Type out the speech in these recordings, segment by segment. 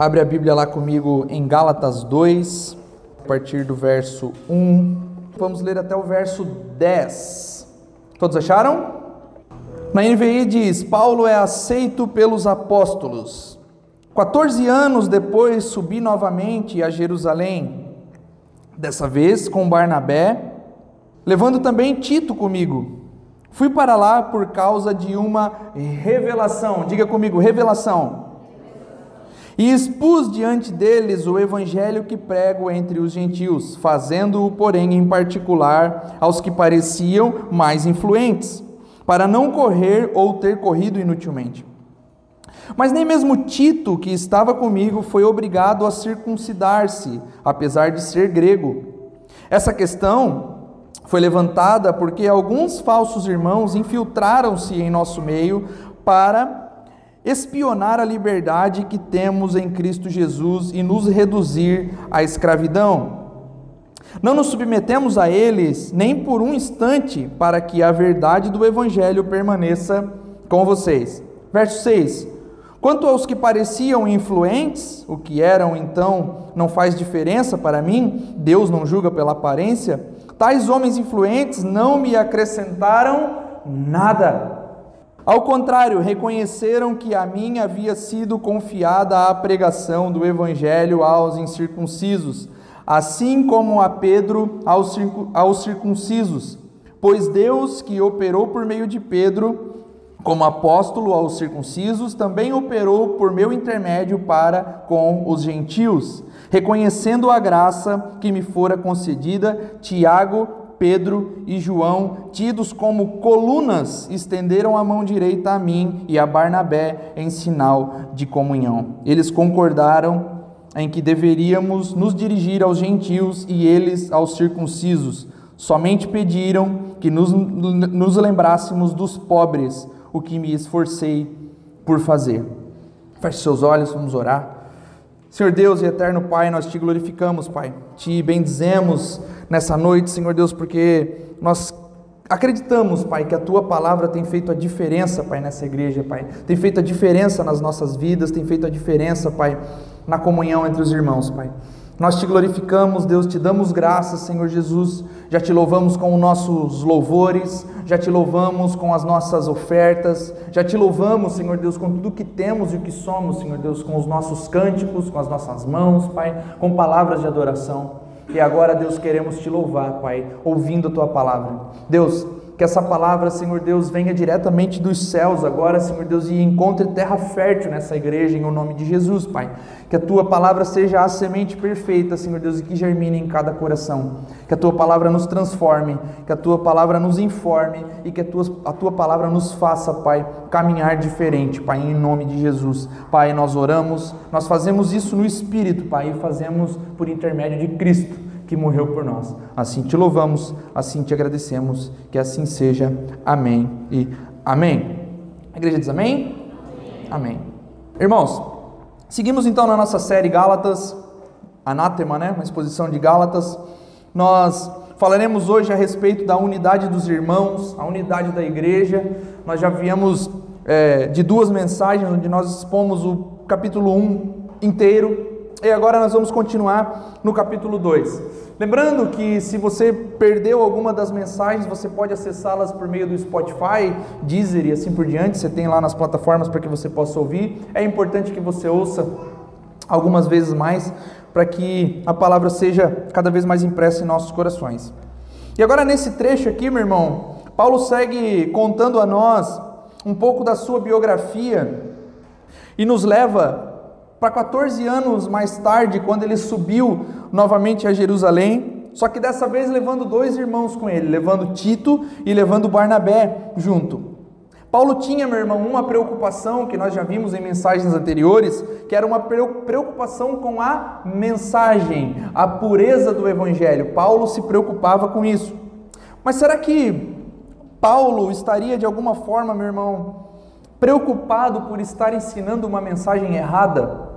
Abre a Bíblia lá comigo em Gálatas 2, a partir do verso 1. Vamos ler até o verso 10. Todos acharam? Na NVI diz: Paulo é aceito pelos apóstolos. 14 anos depois subi novamente a Jerusalém, dessa vez com Barnabé, levando também Tito comigo. Fui para lá por causa de uma revelação. Diga comigo, revelação e expus diante deles o evangelho que prego entre os gentios, fazendo-o, porém, em particular aos que pareciam mais influentes, para não correr ou ter corrido inutilmente. Mas nem mesmo Tito, que estava comigo, foi obrigado a circuncidar-se, apesar de ser grego. Essa questão foi levantada porque alguns falsos irmãos infiltraram-se em nosso meio para espionar a liberdade que temos em Cristo Jesus e nos reduzir à escravidão. Não nos submetemos a eles nem por um instante para que a verdade do Evangelho permaneça com vocês. Verso 6: Quanto aos que pareciam influentes, o que eram então não faz diferença para mim, Deus não julga pela aparência, tais homens influentes não me acrescentaram nada ao contrário, reconheceram que a mim havia sido confiada a pregação do Evangelho aos incircuncisos, assim como a Pedro aos circuncisos. Pois Deus, que operou por meio de Pedro, como apóstolo aos circuncisos, também operou por meu intermédio para com os gentios, reconhecendo a graça que me fora concedida, Tiago, Pedro e João, tidos como colunas, estenderam a mão direita a mim e a Barnabé em sinal de comunhão. Eles concordaram em que deveríamos nos dirigir aos gentios e eles aos circuncisos. Somente pediram que nos, nos lembrássemos dos pobres, o que me esforcei por fazer. Feche seus olhos, vamos orar. Senhor Deus e eterno Pai, nós te glorificamos, Pai. Te bendizemos nessa noite, Senhor Deus, porque nós acreditamos, Pai, que a tua palavra tem feito a diferença, Pai, nessa igreja, Pai. Tem feito a diferença nas nossas vidas, tem feito a diferença, Pai, na comunhão entre os irmãos, Pai. Nós te glorificamos, Deus, te damos graças, Senhor Jesus. Já te louvamos com os nossos louvores, já te louvamos com as nossas ofertas, já te louvamos, Senhor Deus, com tudo que temos e o que somos, Senhor Deus, com os nossos cânticos, com as nossas mãos, Pai, com palavras de adoração. E agora, Deus, queremos te louvar, Pai, ouvindo a tua palavra. Deus, que essa palavra, Senhor Deus, venha diretamente dos céus agora, Senhor Deus, e encontre terra fértil nessa igreja, em o nome de Jesus, Pai. Que a tua palavra seja a semente perfeita, Senhor Deus, e que germine em cada coração. Que a tua palavra nos transforme, que a tua palavra nos informe e que a tua, a tua palavra nos faça, Pai, caminhar diferente, Pai, em nome de Jesus. Pai, nós oramos, nós fazemos isso no Espírito, Pai, e fazemos por intermédio de Cristo que morreu por nós. Assim te louvamos, assim te agradecemos, que assim seja. Amém e amém. A igreja diz amém? Amém. amém. Irmãos, seguimos então na nossa série Gálatas, Anátema, né? Uma exposição de Gálatas. Nós falaremos hoje a respeito da unidade dos irmãos, a unidade da igreja. Nós já viemos é, de duas mensagens onde nós expomos o capítulo 1 inteiro e agora nós vamos continuar no capítulo 2. Lembrando que se você perdeu alguma das mensagens, você pode acessá-las por meio do Spotify, Deezer e assim por diante. Você tem lá nas plataformas para que você possa ouvir. É importante que você ouça algumas vezes mais para que a palavra seja cada vez mais impressa em nossos corações. E agora nesse trecho aqui, meu irmão, Paulo segue contando a nós um pouco da sua biografia e nos leva para 14 anos mais tarde, quando ele subiu novamente a Jerusalém, só que dessa vez levando dois irmãos com ele, levando Tito e levando Barnabé junto. Paulo tinha, meu irmão, uma preocupação que nós já vimos em mensagens anteriores, que era uma preocupação com a mensagem, a pureza do evangelho. Paulo se preocupava com isso. Mas será que Paulo estaria de alguma forma, meu irmão, preocupado por estar ensinando uma mensagem errada?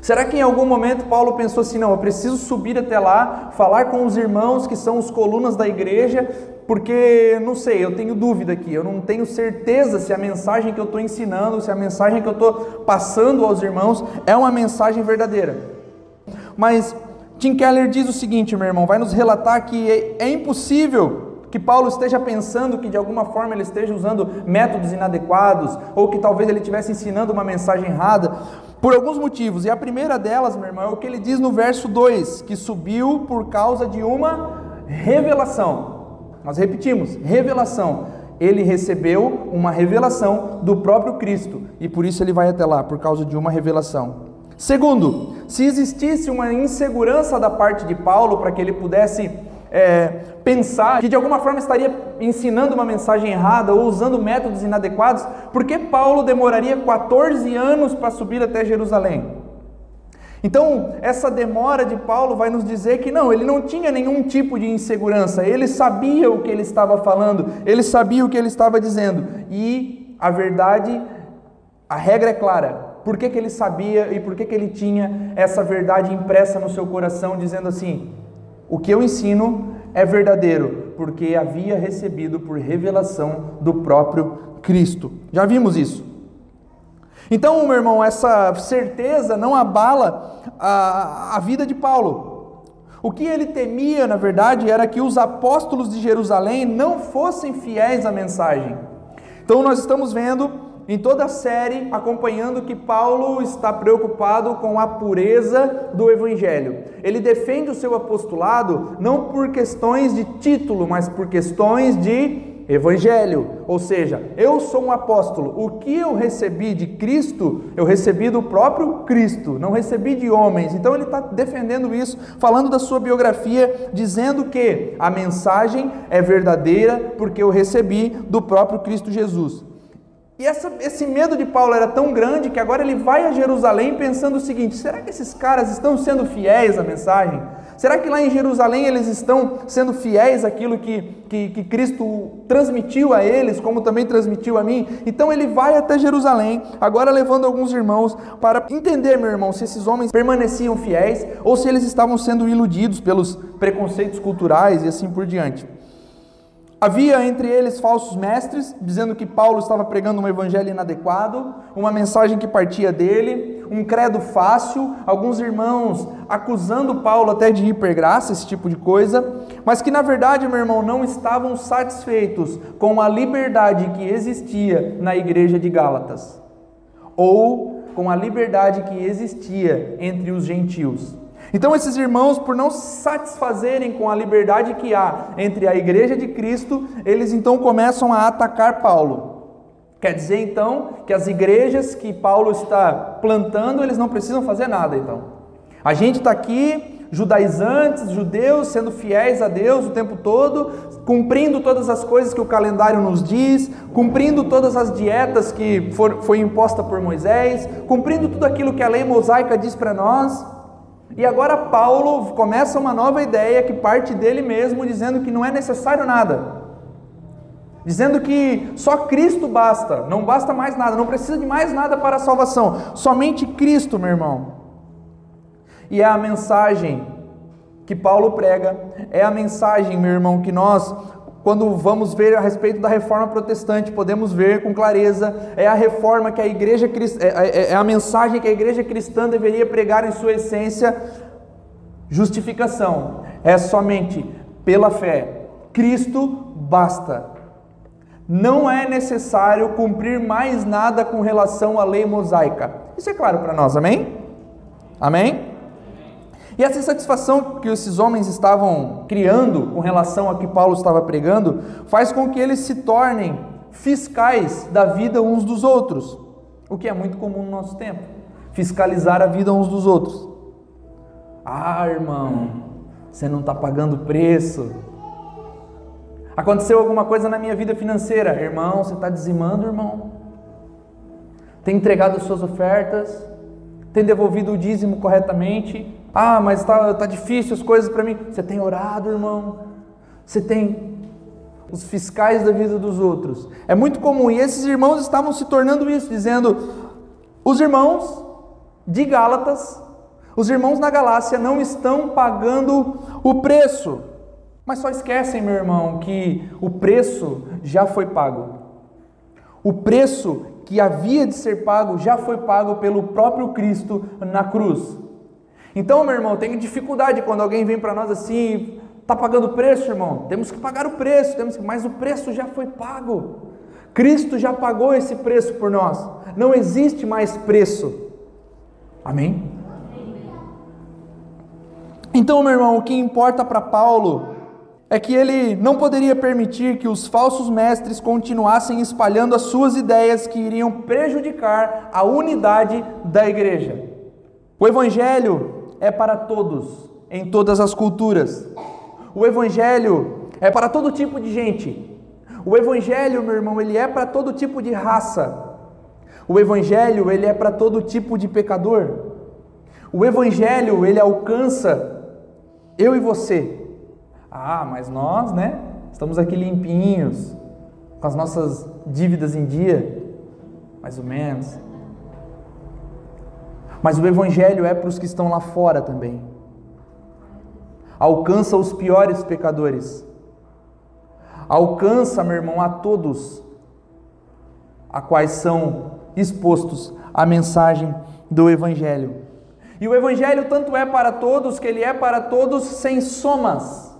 Será que em algum momento Paulo pensou assim: não, eu preciso subir até lá, falar com os irmãos que são os colunas da igreja, porque não sei, eu tenho dúvida aqui, eu não tenho certeza se a mensagem que eu estou ensinando, se a mensagem que eu estou passando aos irmãos é uma mensagem verdadeira. Mas Tim Keller diz o seguinte, meu irmão, vai nos relatar que é, é impossível que Paulo esteja pensando que de alguma forma ele esteja usando métodos inadequados, ou que talvez ele estivesse ensinando uma mensagem errada, por alguns motivos. E a primeira delas, meu irmão, é o que ele diz no verso 2, que subiu por causa de uma revelação. Nós repetimos, revelação. Ele recebeu uma revelação do próprio Cristo, e por isso ele vai até lá, por causa de uma revelação. Segundo, se existisse uma insegurança da parte de Paulo para que ele pudesse é, pensar que de alguma forma estaria ensinando uma mensagem errada ou usando métodos inadequados, por que Paulo demoraria 14 anos para subir até Jerusalém? Então, essa demora de Paulo vai nos dizer que não, ele não tinha nenhum tipo de insegurança, ele sabia o que ele estava falando, ele sabia o que ele estava dizendo, e a verdade, a regra é clara. Por que, que ele sabia e por que, que ele tinha essa verdade impressa no seu coração, dizendo assim: o que eu ensino é verdadeiro, porque havia recebido por revelação do próprio Cristo. Já vimos isso. Então, meu irmão, essa certeza não abala a, a vida de Paulo. O que ele temia, na verdade, era que os apóstolos de Jerusalém não fossem fiéis à mensagem. Então, nós estamos vendo em toda a série, acompanhando que Paulo está preocupado com a pureza do Evangelho. Ele defende o seu apostolado não por questões de título, mas por questões de Evangelho. Ou seja, eu sou um apóstolo. O que eu recebi de Cristo, eu recebi do próprio Cristo, não recebi de homens. Então ele está defendendo isso, falando da sua biografia, dizendo que a mensagem é verdadeira porque eu recebi do próprio Cristo Jesus. E essa, esse medo de Paulo era tão grande que agora ele vai a Jerusalém pensando o seguinte: será que esses caras estão sendo fiéis à mensagem? Será que lá em Jerusalém eles estão sendo fiéis àquilo que, que, que Cristo transmitiu a eles, como também transmitiu a mim? Então ele vai até Jerusalém, agora levando alguns irmãos para entender, meu irmão, se esses homens permaneciam fiéis ou se eles estavam sendo iludidos pelos preconceitos culturais e assim por diante. Havia entre eles falsos mestres, dizendo que Paulo estava pregando um evangelho inadequado, uma mensagem que partia dele, um credo fácil, alguns irmãos acusando Paulo até de hipergraça, esse tipo de coisa, mas que na verdade, meu irmão, não estavam satisfeitos com a liberdade que existia na igreja de Gálatas, ou com a liberdade que existia entre os gentios. Então, esses irmãos, por não se satisfazerem com a liberdade que há entre a igreja de Cristo, eles então começam a atacar Paulo. Quer dizer então que as igrejas que Paulo está plantando, eles não precisam fazer nada então. A gente está aqui, judaizantes, judeus, sendo fiéis a Deus o tempo todo, cumprindo todas as coisas que o calendário nos diz, cumprindo todas as dietas que for, foi imposta por Moisés, cumprindo tudo aquilo que a lei mosaica diz para nós. E agora Paulo começa uma nova ideia que parte dele mesmo, dizendo que não é necessário nada. Dizendo que só Cristo basta, não basta mais nada, não precisa de mais nada para a salvação, somente Cristo, meu irmão. E é a mensagem que Paulo prega, é a mensagem, meu irmão, que nós quando vamos ver a respeito da reforma protestante, podemos ver com clareza, é a reforma que a igreja é, é, é a mensagem que a igreja cristã deveria pregar em sua essência, justificação. É somente pela fé. Cristo basta. Não é necessário cumprir mais nada com relação à lei mosaica. Isso é claro para nós, amém? Amém? E essa insatisfação que esses homens estavam criando com relação a que Paulo estava pregando faz com que eles se tornem fiscais da vida uns dos outros, o que é muito comum no nosso tempo fiscalizar a vida uns dos outros. Ah, irmão, você não está pagando preço. Aconteceu alguma coisa na minha vida financeira, irmão, você está dizimando, irmão? Tem entregado suas ofertas? Tem devolvido o dízimo corretamente? Ah, mas está tá difícil as coisas para mim. Você tem orado, irmão? Você tem os fiscais da vida dos outros. É muito comum, e esses irmãos estavam se tornando isso, dizendo: os irmãos de Gálatas, os irmãos na Galácia não estão pagando o preço. Mas só esquecem, meu irmão, que o preço já foi pago. O preço que havia de ser pago já foi pago pelo próprio Cristo na cruz. Então, meu irmão, tenho dificuldade quando alguém vem para nós assim, está pagando preço, irmão. Temos que pagar o preço, temos que, mas o preço já foi pago. Cristo já pagou esse preço por nós. Não existe mais preço. Amém? Então, meu irmão, o que importa para Paulo é que ele não poderia permitir que os falsos mestres continuassem espalhando as suas ideias que iriam prejudicar a unidade da igreja. O evangelho é para todos, em todas as culturas. O evangelho é para todo tipo de gente. O evangelho, meu irmão, ele é para todo tipo de raça. O evangelho, ele é para todo tipo de pecador. O evangelho, ele alcança eu e você. Ah, mas nós, né? Estamos aqui limpinhos, com as nossas dívidas em dia, mais ou menos. Mas o Evangelho é para os que estão lá fora também. Alcança os piores pecadores. Alcança, meu irmão, a todos a quais são expostos a mensagem do Evangelho. E o Evangelho tanto é para todos que ele é para todos sem somas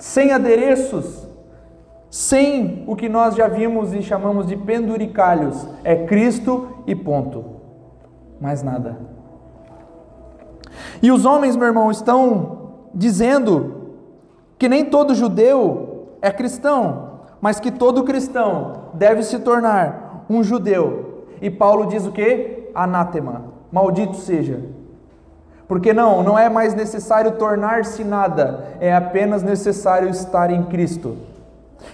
sem adereços, sem o que nós já vimos e chamamos de penduricalhos. É Cristo e ponto. Mais nada. E os homens, meu irmão, estão dizendo que nem todo judeu é cristão, mas que todo cristão deve se tornar um judeu. E Paulo diz o que? Anátema, maldito seja. Porque não, não é mais necessário tornar-se nada, é apenas necessário estar em Cristo.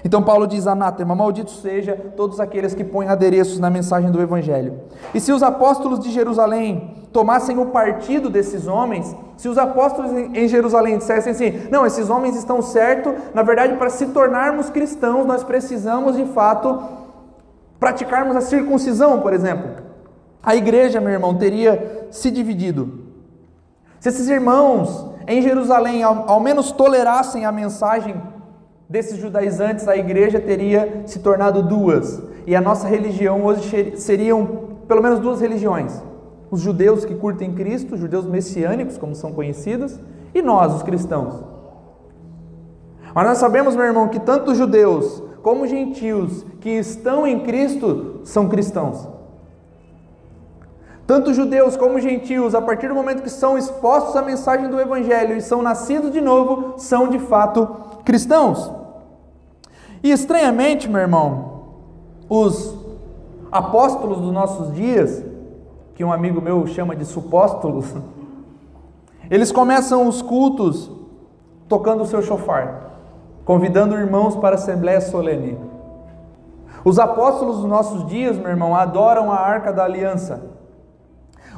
Então Paulo diz: anátema, maldito seja todos aqueles que põem adereços na mensagem do Evangelho. E se os apóstolos de Jerusalém tomassem o partido desses homens, se os apóstolos em Jerusalém dissessem assim: não, esses homens estão certos, na verdade, para se tornarmos cristãos, nós precisamos de fato praticarmos a circuncisão, por exemplo. A igreja, meu irmão, teria se dividido. Se esses irmãos em Jerusalém ao, ao menos tolerassem a mensagem desses judaizantes, a igreja teria se tornado duas. E a nossa religião hoje seriam pelo menos duas religiões: os judeus que curtem Cristo, os judeus messiânicos, como são conhecidos, e nós, os cristãos. Mas nós sabemos, meu irmão, que tanto os judeus como gentios que estão em Cristo são cristãos. Tanto judeus como gentios, a partir do momento que são expostos à mensagem do Evangelho e são nascidos de novo, são de fato cristãos. E estranhamente, meu irmão, os apóstolos dos nossos dias, que um amigo meu chama de supóstolos, eles começam os cultos tocando o seu chofar, convidando irmãos para a assembleia solene. Os apóstolos dos nossos dias, meu irmão, adoram a arca da aliança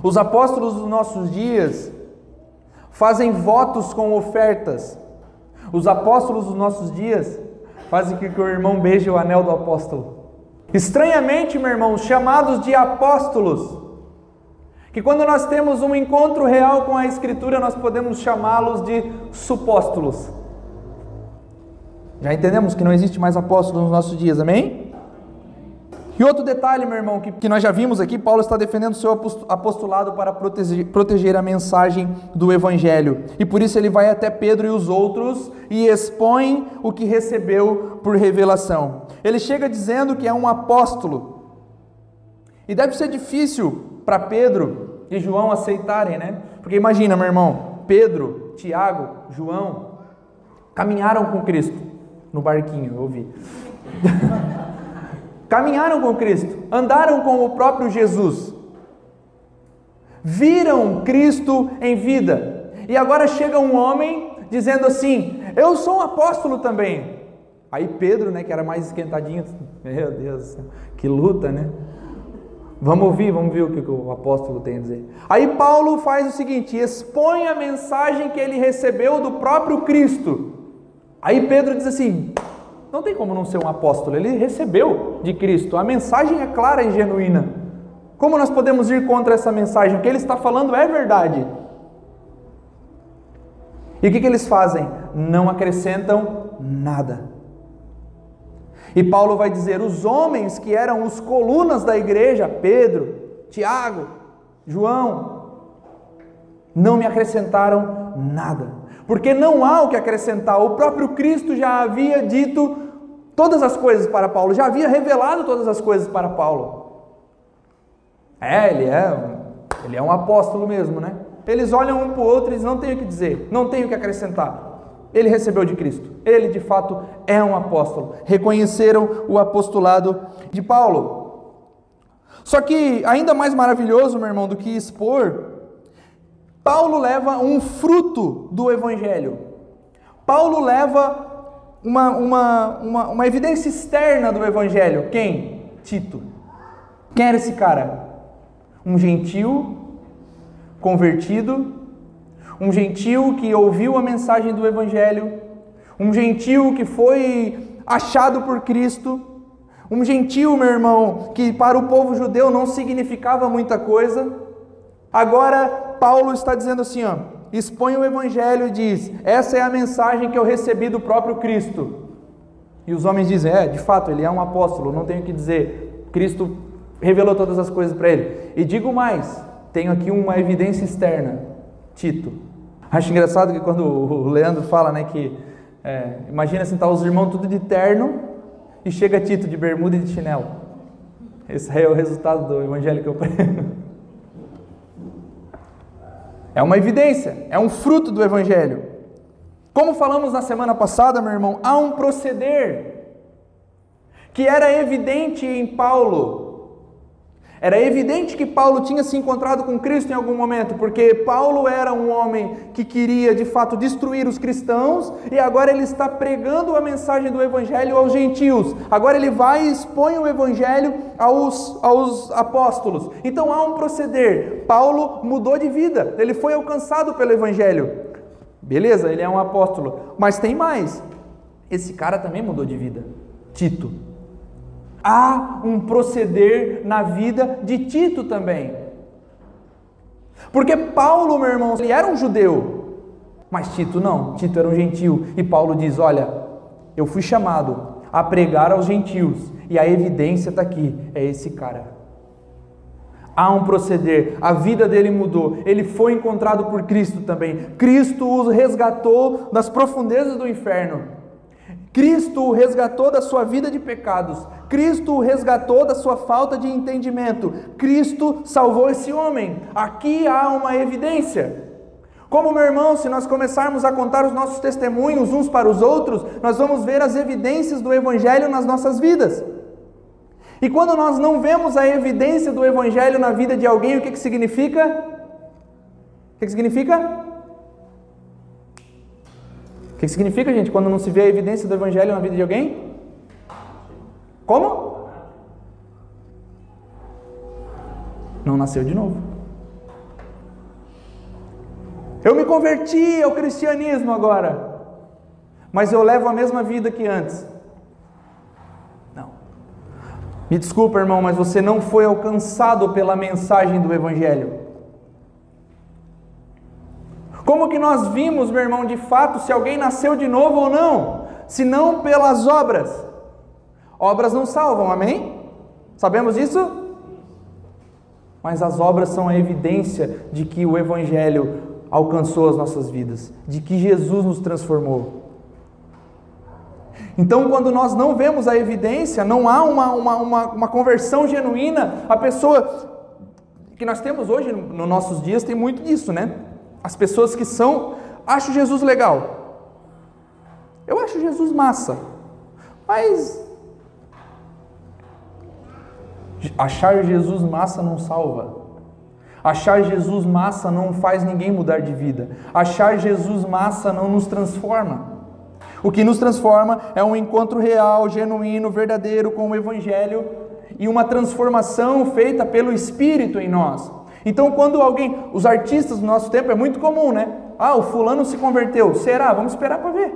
os apóstolos dos nossos dias fazem votos com ofertas. Os apóstolos dos nossos dias fazem com que o irmão beije o anel do apóstolo. Estranhamente, meu irmão, chamados de apóstolos, que quando nós temos um encontro real com a Escritura, nós podemos chamá-los de supóstolos. Já entendemos que não existe mais apóstolo nos nossos dias, amém? E outro detalhe, meu irmão, que, que nós já vimos aqui, Paulo está defendendo o seu apostolado para proteger, proteger a mensagem do Evangelho. E por isso ele vai até Pedro e os outros e expõe o que recebeu por revelação. Ele chega dizendo que é um apóstolo. E deve ser difícil para Pedro e João aceitarem, né? Porque imagina, meu irmão, Pedro, Tiago, João caminharam com Cristo no barquinho, eu ouvi. caminharam com Cristo, andaram com o próprio Jesus, viram Cristo em vida. E agora chega um homem dizendo assim: Eu sou um apóstolo também. Aí Pedro, né, que era mais esquentadinho, meu Deus, que luta, né? Vamos ouvir, vamos ver o que o apóstolo tem a dizer. Aí Paulo faz o seguinte: expõe a mensagem que ele recebeu do próprio Cristo. Aí Pedro diz assim: não tem como não ser um apóstolo, ele recebeu de Cristo. A mensagem é clara e genuína. Como nós podemos ir contra essa mensagem? O que ele está falando é verdade. E o que, eles fazem? não acrescentam nada. E Paulo vai dizer: os homens que eram os colunas da igreja, Pedro, Tiago, João, não me acrescentaram nada, porque não há o que acrescentar. O próprio Cristo já havia dito todas as coisas para Paulo, já havia revelado todas as coisas para Paulo. É, ele é, ele é um apóstolo mesmo, né? Eles olham um para o outro e dizem, não tenho o que dizer, não tenho o que acrescentar. Ele recebeu de Cristo. Ele, de fato, é um apóstolo. Reconheceram o apostolado de Paulo. Só que, ainda mais maravilhoso, meu irmão, do que expor, Paulo leva um fruto do Evangelho. Paulo leva uma, uma, uma, uma evidência externa do Evangelho. Quem? Tito. Quem era esse cara? Um gentil convertido um gentil que ouviu a mensagem do Evangelho, um gentil que foi achado por Cristo, um gentil, meu irmão, que para o povo judeu não significava muita coisa. Agora, Paulo está dizendo assim: ó, expõe o Evangelho e diz: essa é a mensagem que eu recebi do próprio Cristo. E os homens dizem: é, de fato, ele é um apóstolo, não tenho o que dizer. Cristo revelou todas as coisas para ele. E digo mais: tenho aqui uma evidência externa: Tito. Acho engraçado que quando o Leandro fala, né, que é, imagina assim, tá os irmãos tudo de terno e chega Tito de bermuda e de chinelo. Esse é o resultado do evangelho que eu prego. É uma evidência, é um fruto do evangelho. Como falamos na semana passada, meu irmão, há um proceder que era evidente em Paulo era evidente que Paulo tinha se encontrado com Cristo em algum momento, porque Paulo era um homem que queria de fato destruir os cristãos e agora ele está pregando a mensagem do Evangelho aos gentios. Agora ele vai e expõe o Evangelho aos, aos apóstolos. Então há um proceder. Paulo mudou de vida, ele foi alcançado pelo Evangelho. Beleza, ele é um apóstolo, mas tem mais. Esse cara também mudou de vida. Tito. Há um proceder na vida de Tito também. Porque Paulo, meu irmão, ele era um judeu, mas Tito não, Tito era um gentil. E Paulo diz: Olha, eu fui chamado a pregar aos gentios, e a evidência está aqui: é esse cara. Há um proceder, a vida dele mudou, ele foi encontrado por Cristo também. Cristo o resgatou das profundezas do inferno. Cristo o resgatou da sua vida de pecados. Cristo o resgatou da sua falta de entendimento. Cristo salvou esse homem. Aqui há uma evidência. Como meu irmão, se nós começarmos a contar os nossos testemunhos uns para os outros, nós vamos ver as evidências do Evangelho nas nossas vidas. E quando nós não vemos a evidência do Evangelho na vida de alguém, o que, que significa? O que, que significa? O que significa, gente, quando não se vê a evidência do Evangelho na vida de alguém? Como? Não nasceu de novo. Eu me converti ao cristianismo agora, mas eu levo a mesma vida que antes. Não. Me desculpa, irmão, mas você não foi alcançado pela mensagem do Evangelho. Como que nós vimos, meu irmão, de fato, se alguém nasceu de novo ou não? Se não pelas obras. Obras não salvam, amém? Sabemos isso? Mas as obras são a evidência de que o Evangelho alcançou as nossas vidas, de que Jesus nos transformou. Então, quando nós não vemos a evidência, não há uma, uma, uma, uma conversão genuína, a pessoa que nós temos hoje, nos nossos dias, tem muito disso, né? As pessoas que são, acho Jesus legal. Eu acho Jesus massa. Mas achar Jesus massa não salva. Achar Jesus massa não faz ninguém mudar de vida. Achar Jesus massa não nos transforma. O que nos transforma é um encontro real, genuíno, verdadeiro com o Evangelho e uma transformação feita pelo Espírito em nós. Então, quando alguém, os artistas do nosso tempo é muito comum, né? Ah, o fulano se converteu. Será? Vamos esperar para ver.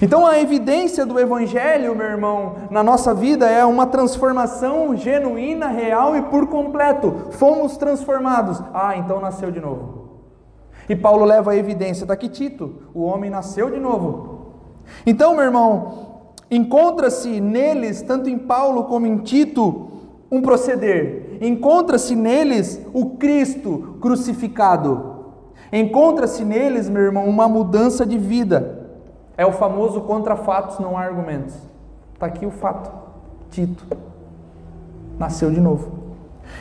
Então, a evidência do Evangelho, meu irmão, na nossa vida é uma transformação genuína, real e por completo. Fomos transformados. Ah, então nasceu de novo. E Paulo leva a evidência, está aqui Tito, o homem nasceu de novo. Então, meu irmão, encontra-se neles, tanto em Paulo como em Tito, um proceder. Encontra-se neles o Cristo crucificado. Encontra-se neles, meu irmão, uma mudança de vida. É o famoso contra fatos, não há argumentos. Está aqui o fato. Tito nasceu de novo.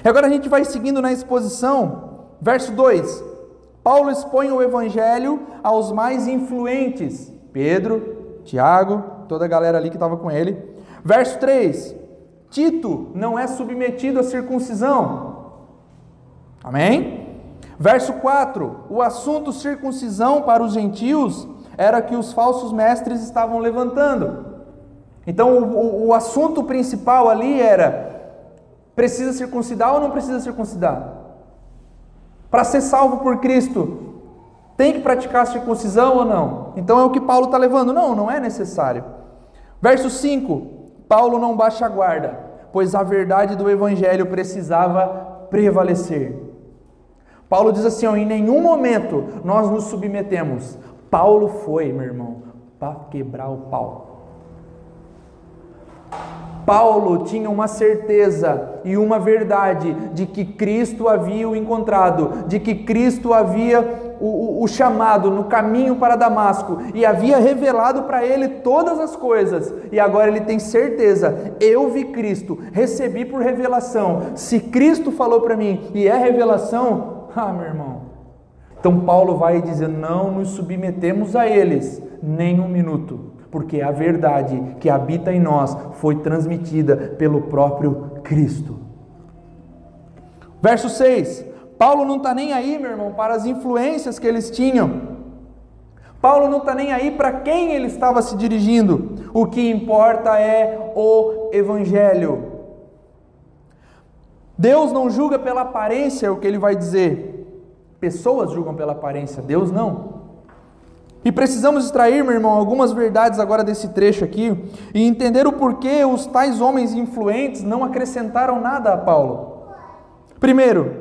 E agora a gente vai seguindo na exposição, verso 2. Paulo expõe o evangelho aos mais influentes: Pedro, Tiago, toda a galera ali que estava com ele. Verso 3: Tito não é submetido à circuncisão. Amém? Verso 4: O assunto circuncisão para os gentios era que os falsos mestres estavam levantando. Então, o, o, assunto principal ali era: precisa circuncidar ou não precisa circuncidar? Para ser salvo por Cristo, tem que praticar a circuncisão ou não? Então é o que Paulo está levando. Não, não é necessário. Verso 5: Paulo não baixa a guarda, pois a verdade do evangelho precisava prevalecer. Paulo diz assim: ó, em nenhum momento nós nos submetemos. Paulo foi, meu irmão, para quebrar o pau. Paulo tinha uma certeza e uma verdade de que Cristo havia o encontrado, de que Cristo havia o, o, chamado no caminho para Damasco e havia revelado para ele todas as coisas. E agora ele tem certeza: eu vi Cristo, recebi por revelação. Se Cristo falou para mim e é revelação, ah, meu irmão. Então Paulo vai dizer: não nos submetemos a eles nem um minuto porque a verdade que habita em nós foi transmitida pelo próprio Cristo. Verso 6: Paulo não está nem aí, meu irmão, para as influências que eles tinham. Paulo não está nem aí para quem ele estava se dirigindo. O que importa é o Evangelho. Deus não julga pela aparência, é o que ele vai dizer. Pessoas julgam pela aparência, Deus não. E precisamos extrair, meu irmão, algumas verdades agora desse trecho aqui e entender o porquê os tais homens influentes não acrescentaram nada a Paulo. Primeiro,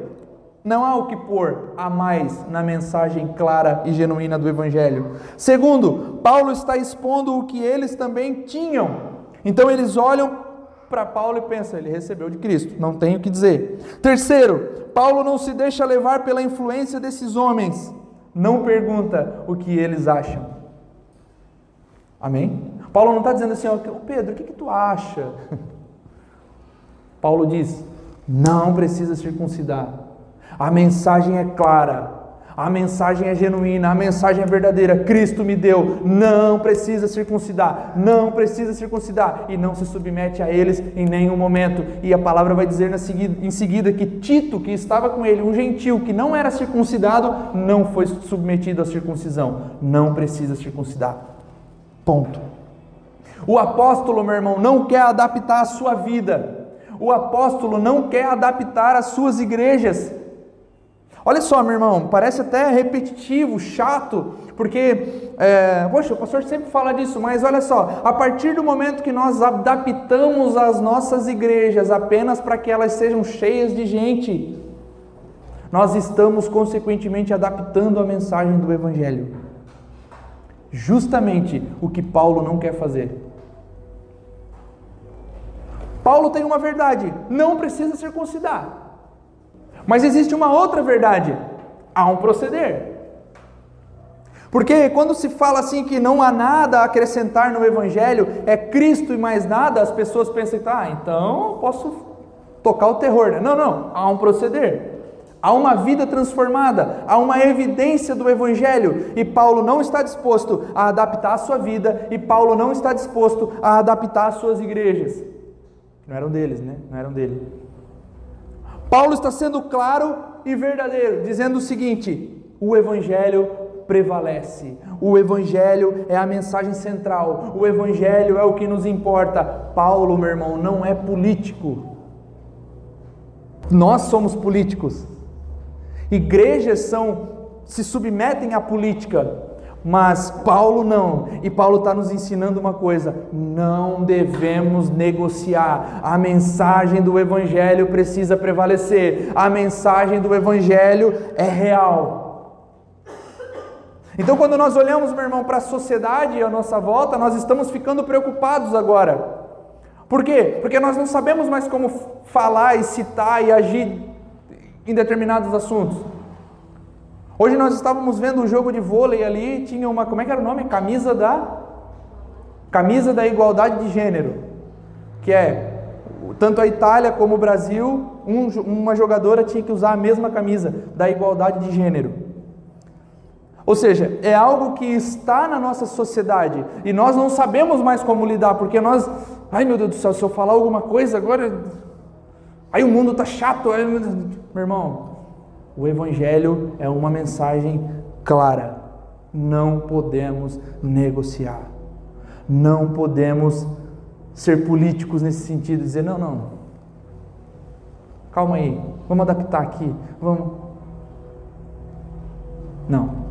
não há o que pôr a mais na mensagem clara e genuína do Evangelho. Segundo, Paulo está expondo o que eles também tinham. Então eles olham para Paulo e pensam, ele recebeu de Cristo, não tenho o que dizer. Terceiro, Paulo não se deixa levar pela influência desses homens não pergunta o que eles acham. Amém? Paulo não está dizendo assim, ó, Pedro, o que, que tu acha? Paulo diz: não precisa circuncidar. A mensagem é clara. A mensagem é genuína, a mensagem é verdadeira. Cristo me deu. Não precisa circuncidar, não precisa circuncidar e não se submete a eles em nenhum momento. E a palavra vai dizer em seguida que Tito, que estava com ele, um gentil que não era circuncidado, não foi submetido à circuncisão. Não precisa circuncidar. Ponto. O apóstolo, meu irmão, não quer adaptar a sua vida. O apóstolo não quer adaptar as suas igrejas. Olha só, meu irmão, parece até repetitivo, chato, porque, é, poxa, o pastor sempre fala disso, mas olha só, a partir do momento que nós adaptamos as nossas igrejas apenas para que elas sejam cheias de gente, nós estamos consequentemente adaptando a mensagem do Evangelho. Justamente o que Paulo não quer fazer. Paulo tem uma verdade, não precisa circuncidar. Mas existe uma outra verdade: há um proceder. Porque quando se fala assim que não há nada a acrescentar no Evangelho, é Cristo e mais nada, as pessoas pensam, tá, então posso tocar o terror. Né? Não, não, há um proceder. Há uma vida transformada, há uma evidência do Evangelho, e Paulo não está disposto a adaptar a sua vida, e Paulo não está disposto a adaptar as suas igrejas. Não eram deles, né? Não eram dele. Paulo está sendo claro e verdadeiro, dizendo o seguinte: o Evangelho prevalece. O Evangelho é a mensagem central. O Evangelho é o que nos importa. Paulo, meu irmão, não é político. Nós somos políticos. Igrejas são se submetem à política. Mas Paulo não, e Paulo está nos ensinando uma coisa: não devemos negociar. A mensagem do Evangelho precisa prevalecer, a mensagem do Evangelho é real. Então, quando nós olhamos, meu irmão, para a sociedade a nossa volta, nós estamos ficando preocupados agora. Por quê? Porque nós não sabemos mais como falar e citar e agir em determinados assuntos. Hoje nós estávamos vendo um jogo de vôlei ali, tinha uma, como é que era o nome? Camisa da Camisa da igualdade de gênero, que é tanto a Itália como o Brasil, um, uma jogadora tinha que usar a mesma camisa da igualdade de gênero. Ou seja, é algo que está na nossa sociedade e nós não sabemos mais como lidar, porque nós, ai meu Deus do céu, se eu falar alguma coisa agora, aí o mundo está chato. Aí, meu irmão, o Evangelho é uma mensagem clara, não podemos negociar. Não podemos ser políticos nesse sentido, dizer, não, não, calma aí, vamos adaptar aqui, vamos. Não.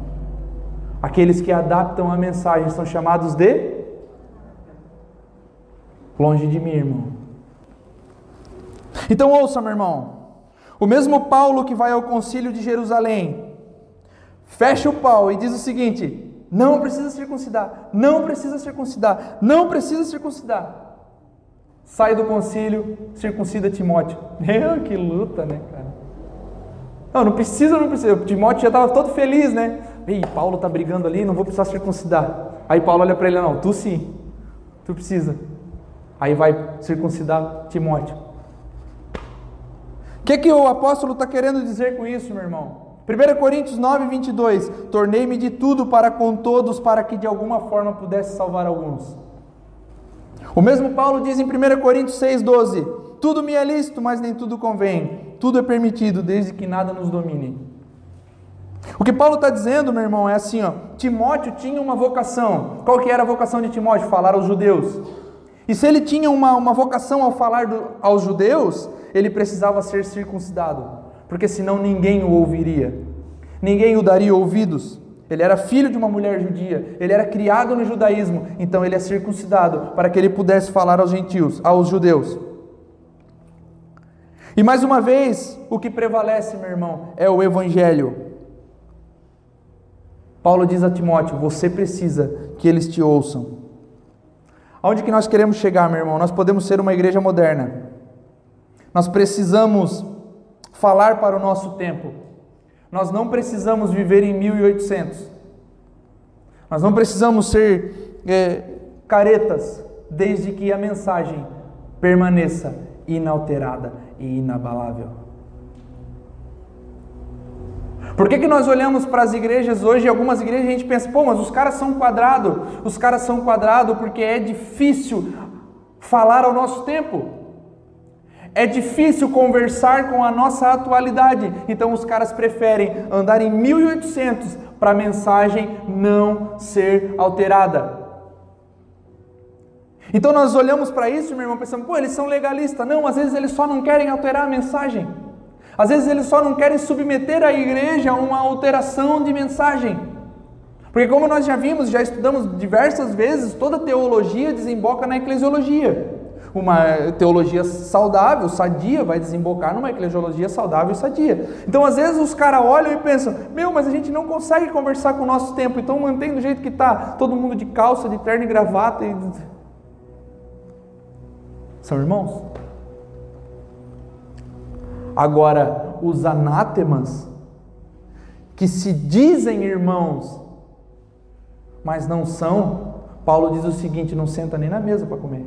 Aqueles que adaptam a mensagem são chamados de longe de mim, irmão. Então ouça, meu irmão. O mesmo Paulo que vai ao concílio de Jerusalém, fecha o pau e diz o seguinte: não precisa circuncidar, não precisa circuncidar, não precisa circuncidar. Sai do concílio, circuncida Timóteo. Meu, que luta, né, cara? Não, não precisa, não precisa. Timóteo já estava todo feliz, né? Ei, Paulo está brigando ali, não vou precisar circuncidar. Aí Paulo olha para ele, não, tu sim, tu precisa. Aí vai circuncidar Timóteo. Que, que o apóstolo está querendo dizer com isso, meu irmão? 1 Coríntios 9, 22. Tornei-me de tudo para com todos, para que de alguma forma pudesse salvar alguns. O mesmo Paulo diz em 1 Coríntios 6, 12: Tudo me é lícito, mas nem tudo convém. Tudo é permitido, desde que nada nos domine. O que Paulo está dizendo, meu irmão, é assim: ó, Timóteo tinha uma vocação. Qual que era a vocação de Timóteo? Falar aos judeus. E se ele tinha uma, uma vocação ao falar do, aos judeus, ele precisava ser circuncidado porque senão ninguém o ouviria, ninguém o daria ouvidos. Ele era filho de uma mulher judia, ele era criado no judaísmo, então ele é circuncidado para que ele pudesse falar aos gentios, aos judeus. E mais uma vez, o que prevalece, meu irmão, é o evangelho. Paulo diz a Timóteo: você precisa que eles te ouçam. Aonde que nós queremos chegar, meu irmão? Nós podemos ser uma igreja moderna. Nós precisamos falar para o nosso tempo. Nós não precisamos viver em 1800. Nós não precisamos ser é, caretas, desde que a mensagem permaneça inalterada e inabalável. Por que, que nós olhamos para as igrejas hoje, algumas igrejas a gente pensa, pô, mas os caras são quadrado, os caras são quadrado porque é difícil falar ao nosso tempo. É difícil conversar com a nossa atualidade, então os caras preferem andar em 1800 para a mensagem não ser alterada. Então nós olhamos para isso, meu irmão, pensando, pô, eles são legalistas. Não, às vezes eles só não querem alterar a mensagem. Às vezes eles só não querem submeter a igreja a uma alteração de mensagem. Porque como nós já vimos, já estudamos diversas vezes, toda teologia desemboca na eclesiologia. Uma teologia saudável, sadia, vai desembocar numa eclesiologia saudável e sadia. Então, às vezes, os caras olham e pensam: meu, mas a gente não consegue conversar com o nosso tempo, então mantém do jeito que está, todo mundo de calça, de terno e gravata. E... São irmãos? Agora, os anátemas, que se dizem irmãos, mas não são, Paulo diz o seguinte: não senta nem na mesa para comer.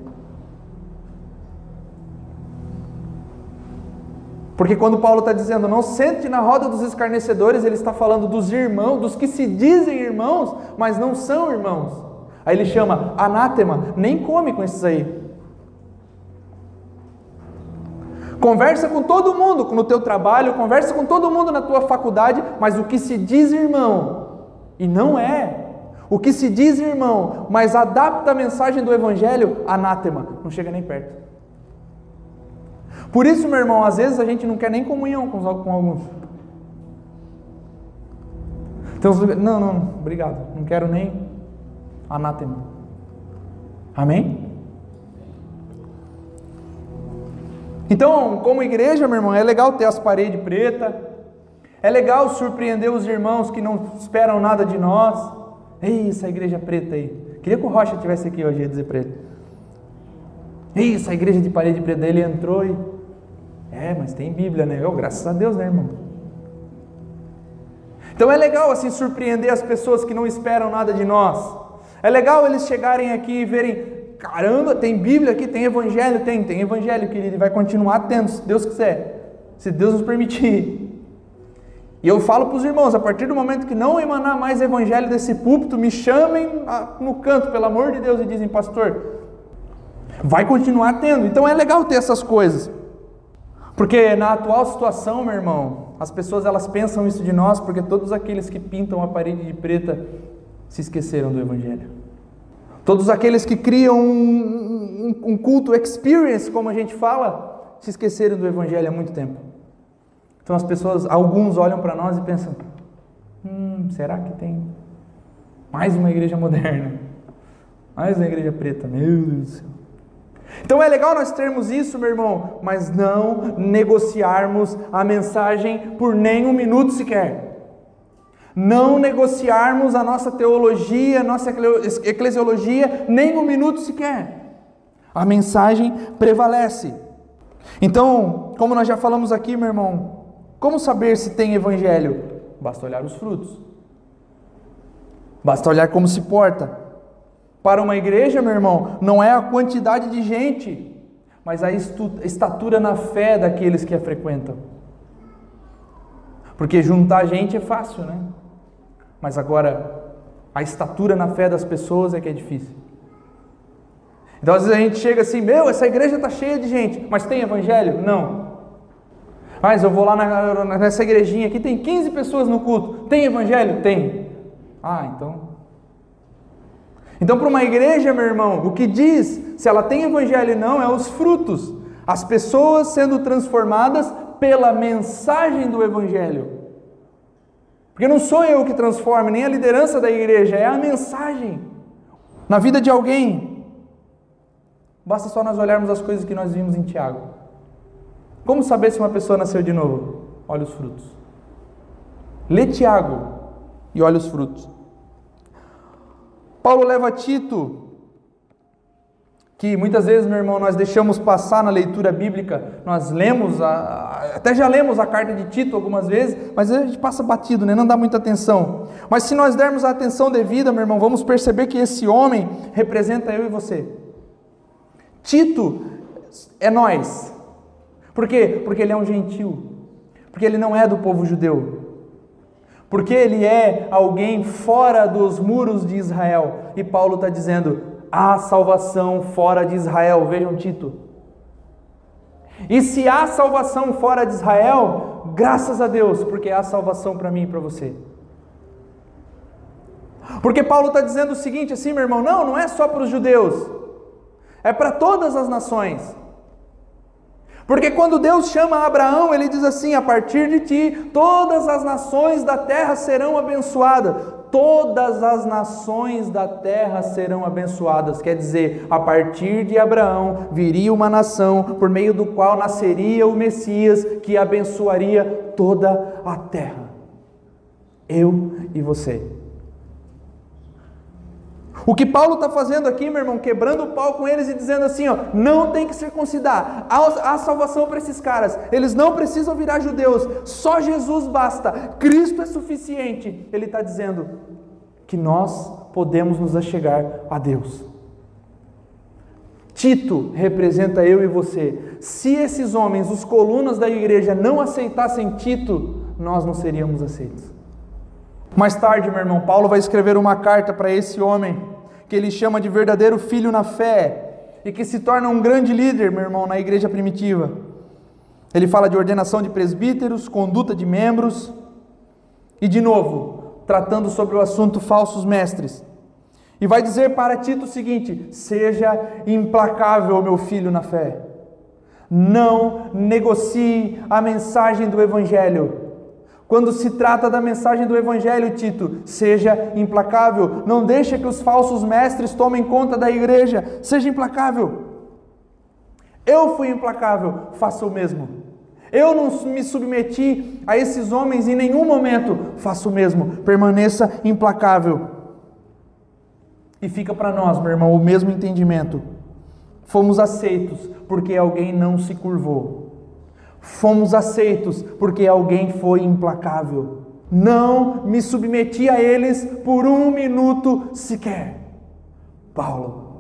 Porque quando Paulo está dizendo não sente na roda dos escarnecedores, ele está falando dos irmãos, dos que se dizem irmãos, mas não são irmãos. Aí ele chama anátema, nem come com esses aí. Conversa com todo mundo no teu trabalho, conversa com todo mundo na tua faculdade, mas o que se diz irmão, e não é. O que se diz irmão, mas adapta a mensagem do evangelho, anátema, não chega nem perto. Por isso, meu irmão, às vezes a gente não quer nem comunhão com, com alguns. Então, não, não, obrigado, não quero nem anátema. Amém? Então, como igreja, meu irmão, é legal ter as paredes pretas, É legal surpreender os irmãos que não esperam nada de nós. Ei, essa igreja preta aí. Queria que o Rocha tivesse aqui hoje, ia dizer para ele. Ei, essa igreja de parede preta, ele entrou e. É, mas tem Bíblia, né? Eu, graças a Deus, né, irmão? Então é legal assim surpreender as pessoas que não esperam nada de nós. É legal eles chegarem aqui e verem, caramba, tem Bíblia aqui, tem Evangelho, tem, tem Evangelho, querido, e vai continuar tendo, se Deus quiser, se Deus nos permitir. E eu falo para os irmãos, a partir do momento que não emanar mais evangelho desse púlpito, me chamem no canto, pelo amor de Deus, e dizem, pastor, vai continuar tendo. Então é legal ter essas coisas. Porque na atual situação, meu irmão, as pessoas elas pensam isso de nós porque todos aqueles que pintam a parede de preta se esqueceram do evangelho. Todos aqueles que criam um, um, um culto experience, como a gente fala, se esqueceram do evangelho há muito tempo. Então as pessoas, alguns olham para nós e pensam: hum, será que tem mais uma igreja moderna? Mais uma igreja preta? Meu Deus do céu. Então é legal nós termos isso, meu irmão, mas não negociarmos a mensagem por nem um minuto sequer. Não negociarmos a nossa teologia, a nossa eclesiologia, nem um minuto sequer. A mensagem prevalece. Então, como nós já falamos aqui, meu irmão, como saber se tem evangelho? Basta olhar os frutos. Basta olhar como se porta. Para uma igreja, meu irmão, não é a quantidade de gente, mas a estatura na fé daqueles que a frequentam. Porque juntar gente é fácil, né? Mas agora, a estatura na fé das pessoas é que é difícil. Então, às vezes a gente chega assim, meu, essa igreja está cheia de gente, mas tem evangelho? Não. Mas eu vou lá na, nessa igrejinha aqui, tem 15 pessoas no culto. Tem evangelho? Tem. Ah, então. Então, para uma igreja, meu irmão, o que diz se ela tem evangelho ou não é os frutos. As pessoas sendo transformadas pela mensagem do evangelho. Porque não sou eu que transformo, nem a liderança da igreja, é a mensagem. Na vida de alguém. Basta só nós olharmos as coisas que nós vimos em Tiago. Como saber se uma pessoa nasceu de novo? Olha os frutos. Lê Tiago e olha os frutos. Paulo leva Tito, que muitas vezes, meu irmão, nós deixamos passar na leitura bíblica, nós lemos, a, até já lemos a carta de Tito algumas vezes, mas a gente passa batido, né? não dá muita atenção. Mas se nós dermos a atenção devida, meu irmão, vamos perceber que esse homem representa eu e você. Tito é nós, por quê? Porque ele é um gentil. Porque ele não é do povo judeu. Porque ele é alguém fora dos muros de Israel. E Paulo está dizendo: há salvação fora de Israel. Vejam Tito. E se há salvação fora de Israel, graças a Deus, porque há salvação para mim e para você. Porque Paulo está dizendo o seguinte, assim, meu irmão: não, não é só para os judeus, é para todas as nações. Porque quando Deus chama Abraão, ele diz assim: a partir de ti, todas as nações da terra serão abençoadas. Todas as nações da terra serão abençoadas. Quer dizer, a partir de Abraão viria uma nação por meio do qual nasceria o Messias que abençoaria toda a terra. Eu e você. O que Paulo está fazendo aqui, meu irmão, quebrando o pau com eles e dizendo assim: ó, não tem que circuncidar, há, há salvação para esses caras, eles não precisam virar judeus, só Jesus basta, Cristo é suficiente. Ele está dizendo que nós podemos nos achegar a Deus. Tito representa eu e você. Se esses homens, os colunas da igreja, não aceitassem Tito, nós não seríamos aceitos. Mais tarde, meu irmão, Paulo vai escrever uma carta para esse homem que ele chama de verdadeiro filho na fé e que se torna um grande líder, meu irmão, na igreja primitiva. Ele fala de ordenação de presbíteros, conduta de membros e, de novo, tratando sobre o assunto falsos mestres. E vai dizer para Tito o seguinte: seja implacável, meu filho, na fé. Não negocie a mensagem do Evangelho. Quando se trata da mensagem do Evangelho, Tito, seja implacável, não deixe que os falsos mestres tomem conta da igreja, seja implacável. Eu fui implacável, faça o mesmo. Eu não me submeti a esses homens em nenhum momento. Faça o mesmo. Permaneça implacável. E fica para nós, meu irmão, o mesmo entendimento. Fomos aceitos porque alguém não se curvou. Fomos aceitos porque alguém foi implacável. Não me submeti a eles por um minuto sequer. Paulo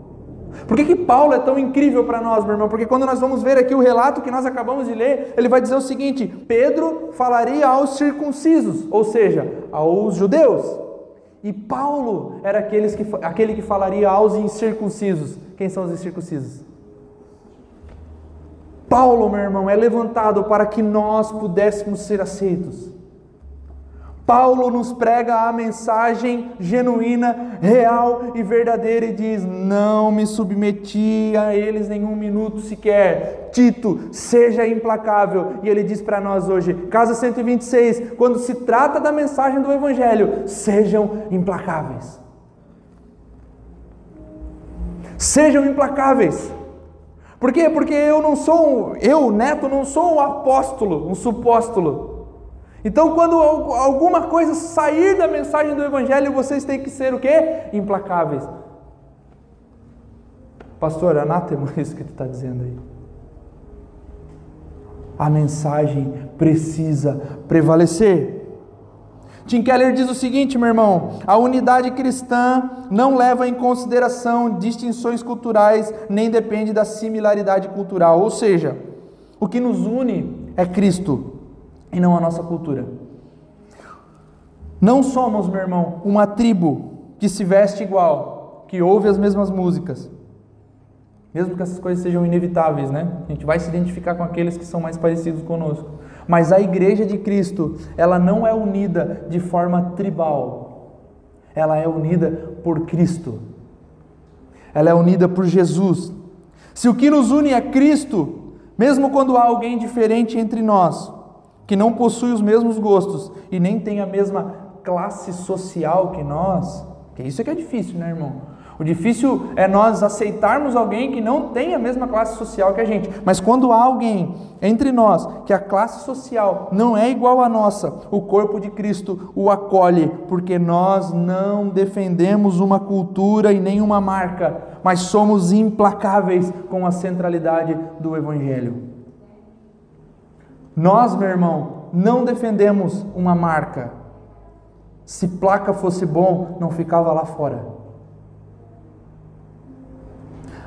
por que, que Paulo é tão incrível para nós, meu irmão? Porque quando nós vamos ver aqui o relato que nós acabamos de ler, ele vai dizer o seguinte: Pedro falaria aos circuncisos, ou seja, aos judeus. E Paulo era aqueles que, aquele que falaria aos incircuncisos. Quem são os incircuncisos? Paulo, meu irmão, é levantado para que nós pudéssemos ser aceitos. Paulo nos prega a mensagem genuína, real e verdadeira e diz: Não me submeti a eles nenhum minuto sequer. Tito, seja implacável. E ele diz para nós hoje, casa 126, quando se trata da mensagem do Evangelho, sejam implacáveis. Sejam implacáveis. Por quê? Porque eu não sou, eu, neto, não sou um apóstolo, um supóstolo. Então, quando alguma coisa sair da mensagem do Evangelho, vocês têm que ser o quê? Implacáveis. Pastor, anátema isso que tu está dizendo aí. A mensagem precisa prevalecer. Tim Keller diz o seguinte, meu irmão: a unidade cristã não leva em consideração distinções culturais, nem depende da similaridade cultural. Ou seja, o que nos une é Cristo e não a nossa cultura. Não somos, meu irmão, uma tribo que se veste igual, que ouve as mesmas músicas. Mesmo que essas coisas sejam inevitáveis, né? A gente vai se identificar com aqueles que são mais parecidos conosco. Mas a igreja de Cristo, ela não é unida de forma tribal. Ela é unida por Cristo. Ela é unida por Jesus. Se o que nos une é Cristo, mesmo quando há alguém diferente entre nós, que não possui os mesmos gostos e nem tem a mesma classe social que nós, que isso é que é difícil, né, irmão? O difícil é nós aceitarmos alguém que não tem a mesma classe social que a gente. Mas quando há alguém entre nós que a classe social não é igual à nossa, o corpo de Cristo o acolhe, porque nós não defendemos uma cultura e nem uma marca, mas somos implacáveis com a centralidade do Evangelho. Nós, meu irmão, não defendemos uma marca. Se placa fosse bom, não ficava lá fora.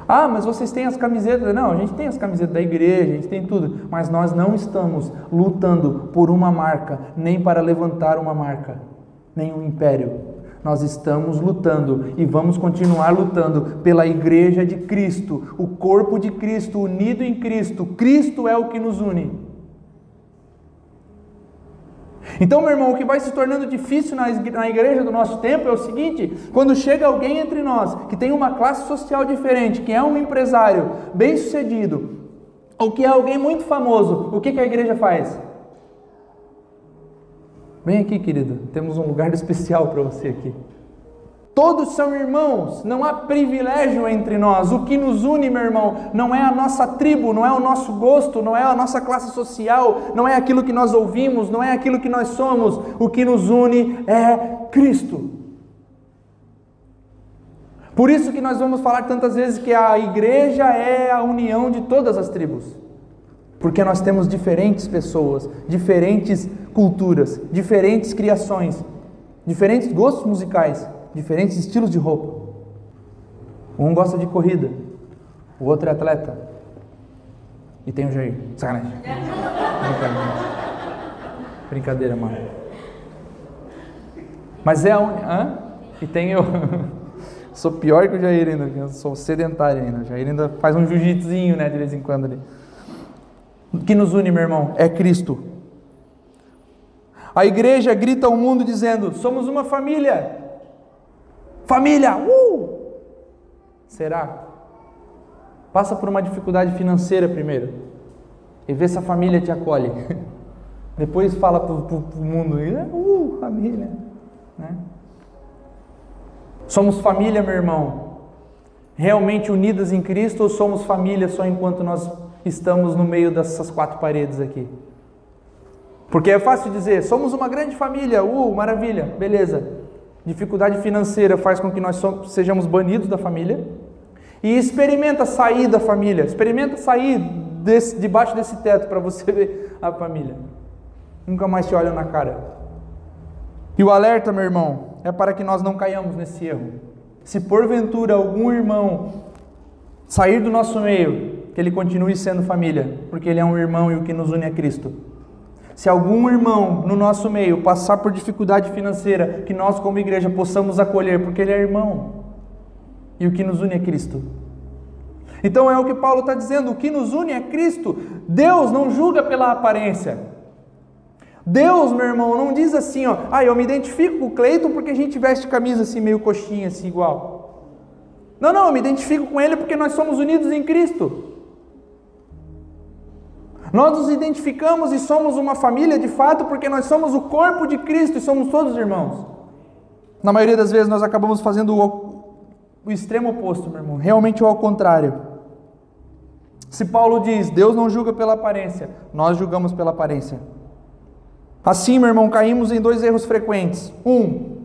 Ah, mas vocês têm as camisetas. Não, a gente tem as camisetas da igreja, a gente tem tudo. Mas nós não estamos lutando por uma marca, nem para levantar uma marca, nem um império. Nós estamos lutando e vamos continuar lutando pela igreja de Cristo, o corpo de Cristo, unido em Cristo. Cristo é o que nos une. Então, meu irmão, o que vai se tornando difícil na igreja do nosso tempo é o seguinte: quando chega alguém entre nós que tem uma classe social diferente, que é um empresário bem sucedido, ou que é alguém muito famoso, o que, que a igreja faz? Vem aqui, querido, temos um lugar especial para você aqui. Todos são irmãos, não há privilégio entre nós. O que nos une, meu irmão, não é a nossa tribo, não é o nosso gosto, não é a nossa classe social, não é aquilo que nós ouvimos, não é aquilo que nós somos. O que nos une é Cristo. Por isso que nós vamos falar tantas vezes que a igreja é a união de todas as tribos. Porque nós temos diferentes pessoas, diferentes culturas, diferentes criações, diferentes gostos musicais diferentes estilos de roupa. Um gosta de corrida, o outro é atleta. E tem o Jair. Sacanagem. Brincadeira, Brincadeira mano. Mas é a única. E tem eu. sou pior que o Jair ainda, eu sou sedentário ainda. O Jair ainda faz um jiu-jitsuzinho, né, de vez em quando ali. O que nos une, meu irmão, é Cristo. A igreja grita ao mundo dizendo: somos uma família. Família, uh! Será? Passa por uma dificuldade financeira primeiro e vê se a família te acolhe. Depois fala para o mundo, uh, família. Né? Somos família, meu irmão, realmente unidas em Cristo ou somos família só enquanto nós estamos no meio dessas quatro paredes aqui? Porque é fácil dizer, somos uma grande família, uh, maravilha, beleza. Dificuldade financeira faz com que nós sejamos banidos da família. E experimenta sair da família, experimenta sair desse, debaixo desse teto para você ver a família. Nunca mais te olham na cara. E o alerta, meu irmão, é para que nós não caiamos nesse erro. Se porventura algum irmão sair do nosso meio, que ele continue sendo família, porque ele é um irmão e o que nos une é Cristo. Se algum irmão no nosso meio passar por dificuldade financeira, que nós como igreja possamos acolher, porque ele é irmão e o que nos une é Cristo. Então é o que Paulo está dizendo: o que nos une é Cristo. Deus não julga pela aparência. Deus, meu irmão, não diz assim, ó, ah, eu me identifico com o Cleiton porque a gente veste camisa assim, meio coxinha, assim, igual. Não, não, eu me identifico com ele porque nós somos unidos em Cristo. Nós nos identificamos e somos uma família de fato porque nós somos o corpo de Cristo e somos todos irmãos. Na maioria das vezes nós acabamos fazendo o, o extremo oposto, meu irmão, realmente ao contrário. Se Paulo diz, Deus não julga pela aparência, nós julgamos pela aparência. Assim, meu irmão, caímos em dois erros frequentes. Um,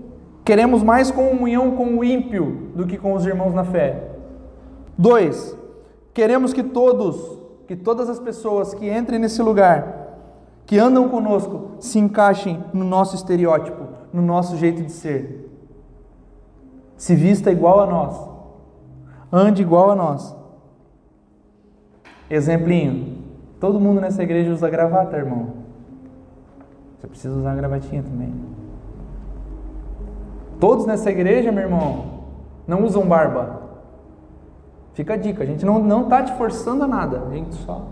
queremos mais comunhão com o ímpio do que com os irmãos na fé. Dois, queremos que todos, que todas as pessoas que entrem nesse lugar, que andam conosco, se encaixem no nosso estereótipo, no nosso jeito de ser. Se vista igual a nós, ande igual a nós. Exemplinho: todo mundo nessa igreja usa gravata, irmão. Você precisa usar a gravatinha também. Todos nessa igreja, meu irmão, não usam barba. Fica a dica, a gente não não tá te forçando a nada, a gente só.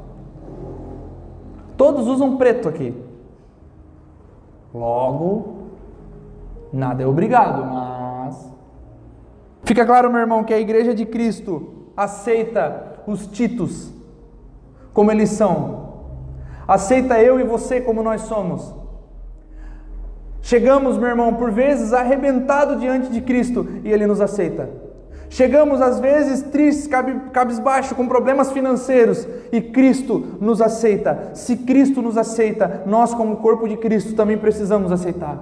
Todos usam preto aqui. Logo, nada é obrigado, mas fica claro, meu irmão, que a igreja de Cristo aceita os titos como eles são. Aceita eu e você como nós somos. Chegamos, meu irmão, por vezes arrebentado diante de Cristo e Ele nos aceita. Chegamos às vezes tristes, cabisbaixo, com problemas financeiros e Cristo nos aceita. Se Cristo nos aceita, nós como corpo de Cristo também precisamos aceitar.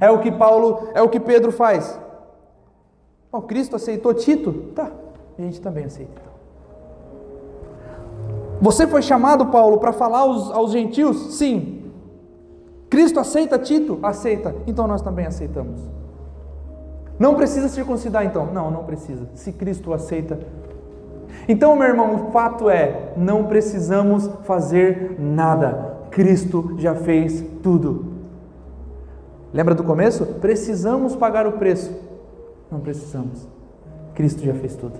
É o que Paulo, é o que Pedro faz. Oh, Cristo aceitou Tito? Tá, a gente também aceita. Então. Você foi chamado, Paulo, para falar aos, aos gentios? Sim. Cristo aceita Tito? Aceita. Então nós também aceitamos. Não precisa circuncidar então? Não, não precisa. Se Cristo aceita. Então, meu irmão, o fato é, não precisamos fazer nada. Cristo já fez tudo. Lembra do começo? Precisamos pagar o preço. Não precisamos. Cristo já fez tudo.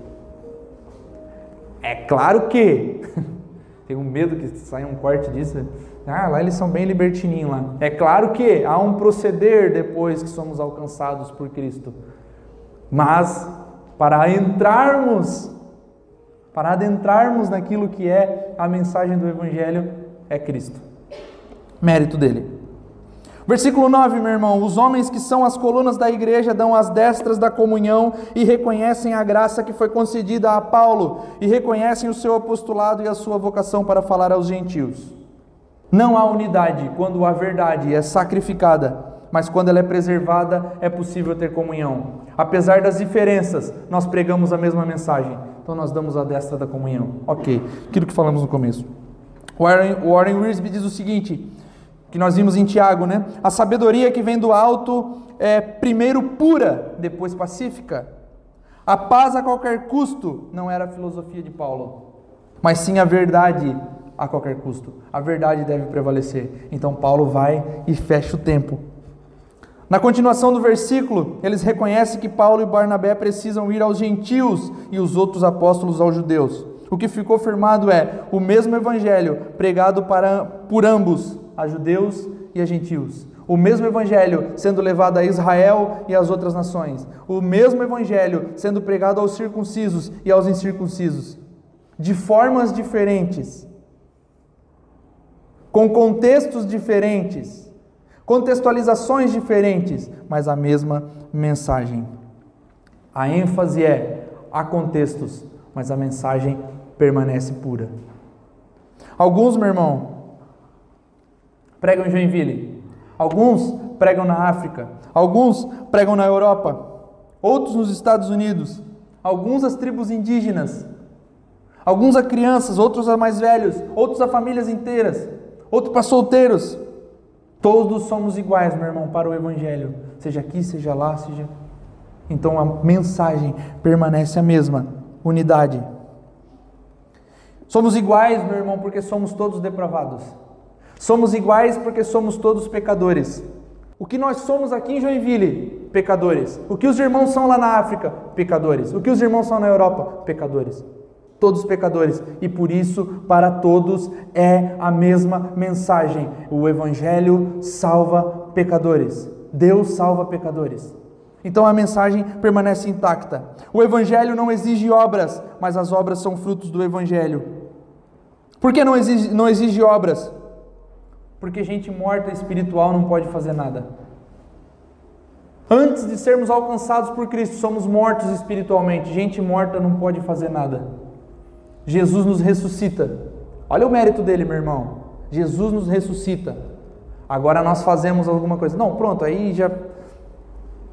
É claro que tenho medo que saia um corte disso. Ah, lá eles são bem libertininhos lá. É claro que há um proceder depois que somos alcançados por Cristo. Mas para entrarmos, para adentrarmos naquilo que é a mensagem do Evangelho, é Cristo. Mérito dele. Versículo 9, meu irmão: Os homens que são as colunas da igreja dão as destras da comunhão e reconhecem a graça que foi concedida a Paulo, e reconhecem o seu apostolado e a sua vocação para falar aos gentios. Não há unidade quando a verdade é sacrificada, mas quando ela é preservada, é possível ter comunhão. Apesar das diferenças, nós pregamos a mesma mensagem. Então nós damos a destra da comunhão. Ok, aquilo que falamos no começo. Warren, Warren Wiersbe diz o seguinte, que nós vimos em Tiago, né? A sabedoria que vem do alto é primeiro pura, depois pacífica. A paz a qualquer custo não era a filosofia de Paulo, mas sim a verdade a qualquer custo. A verdade deve prevalecer. Então Paulo vai e fecha o tempo. Na continuação do versículo, eles reconhecem que Paulo e Barnabé precisam ir aos gentios e os outros apóstolos aos judeus. O que ficou firmado é o mesmo evangelho pregado para, por ambos, a judeus e a gentios. O mesmo evangelho sendo levado a Israel e às outras nações. O mesmo evangelho sendo pregado aos circuncisos e aos incircuncisos. De formas diferentes, com contextos diferentes, contextualizações diferentes, mas a mesma mensagem. A ênfase é há contextos, mas a mensagem permanece pura. Alguns, meu irmão, pregam em Joinville. Alguns pregam na África. Alguns pregam na Europa. Outros nos Estados Unidos. Alguns as tribos indígenas. Alguns a crianças, outros a mais velhos, outros a famílias inteiras, outros para solteiros. Todos somos iguais, meu irmão, para o Evangelho, seja aqui, seja lá, seja. Então a mensagem permanece a mesma: unidade. Somos iguais, meu irmão, porque somos todos depravados. Somos iguais porque somos todos pecadores. O que nós somos aqui em Joinville? Pecadores. O que os irmãos são lá na África? Pecadores. O que os irmãos são na Europa? Pecadores. Todos pecadores. E por isso, para todos é a mesma mensagem. O Evangelho salva pecadores. Deus salva pecadores. Então a mensagem permanece intacta. O Evangelho não exige obras, mas as obras são frutos do Evangelho. Por que não exige, não exige obras? Porque gente morta espiritual não pode fazer nada. Antes de sermos alcançados por Cristo, somos mortos espiritualmente. Gente morta não pode fazer nada. Jesus nos ressuscita. Olha o mérito dele, meu irmão. Jesus nos ressuscita. Agora nós fazemos alguma coisa. Não, pronto, aí já.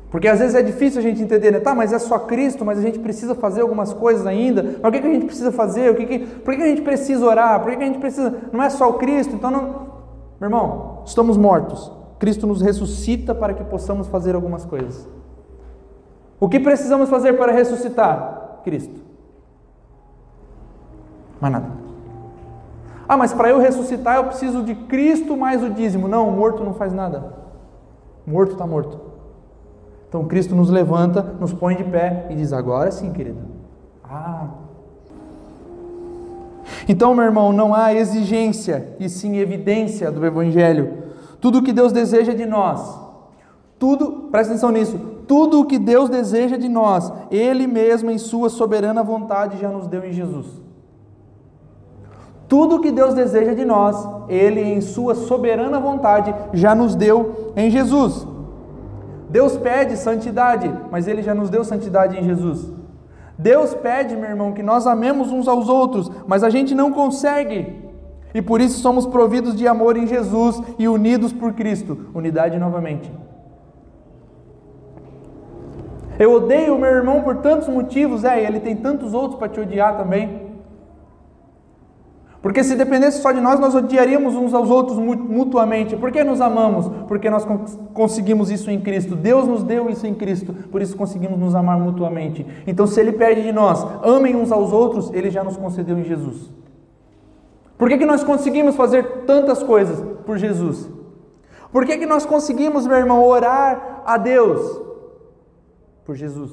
Porque às vezes é difícil a gente entender, né? Tá, mas é só Cristo, mas a gente precisa fazer algumas coisas ainda. Mas o que, que a gente precisa fazer? O que que... Por que, a gente precisa orar? Por que a gente precisa. Não é só o Cristo, então não. Meu irmão, estamos mortos. Cristo nos ressuscita para que possamos fazer algumas coisas. O que precisamos fazer para ressuscitar? Cristo. Mais nada. Ah, mas para eu ressuscitar eu preciso de Cristo mais o dízimo. Não, o morto não faz nada. O morto está morto. Então Cristo nos levanta, nos põe de pé e diz: Agora sim, querido. Ah, então, meu irmão, não há exigência e sim evidência do Evangelho. Tudo o que Deus deseja de nós, tudo, presta atenção nisso, tudo o que Deus deseja de nós, Ele mesmo, em Sua soberana vontade, já nos deu em Jesus. Tudo o que Deus deseja de nós, Ele, em Sua soberana vontade, já nos deu em Jesus. Deus pede santidade, mas Ele já nos deu santidade em Jesus. Deus pede, meu irmão, que nós amemos uns aos outros, mas a gente não consegue. E por isso somos providos de amor em Jesus e unidos por Cristo. Unidade novamente. Eu odeio meu irmão por tantos motivos, é, ele tem tantos outros para te odiar também. Porque se dependesse só de nós, nós odiaríamos uns aos outros mutuamente. Por que nos amamos? Porque nós conseguimos isso em Cristo. Deus nos deu isso em Cristo, por isso conseguimos nos amar mutuamente. Então, se Ele pede de nós, amem uns aos outros, Ele já nos concedeu em Jesus. Por que, que nós conseguimos fazer tantas coisas por Jesus? Por que, que nós conseguimos, meu irmão, orar a Deus? Por Jesus.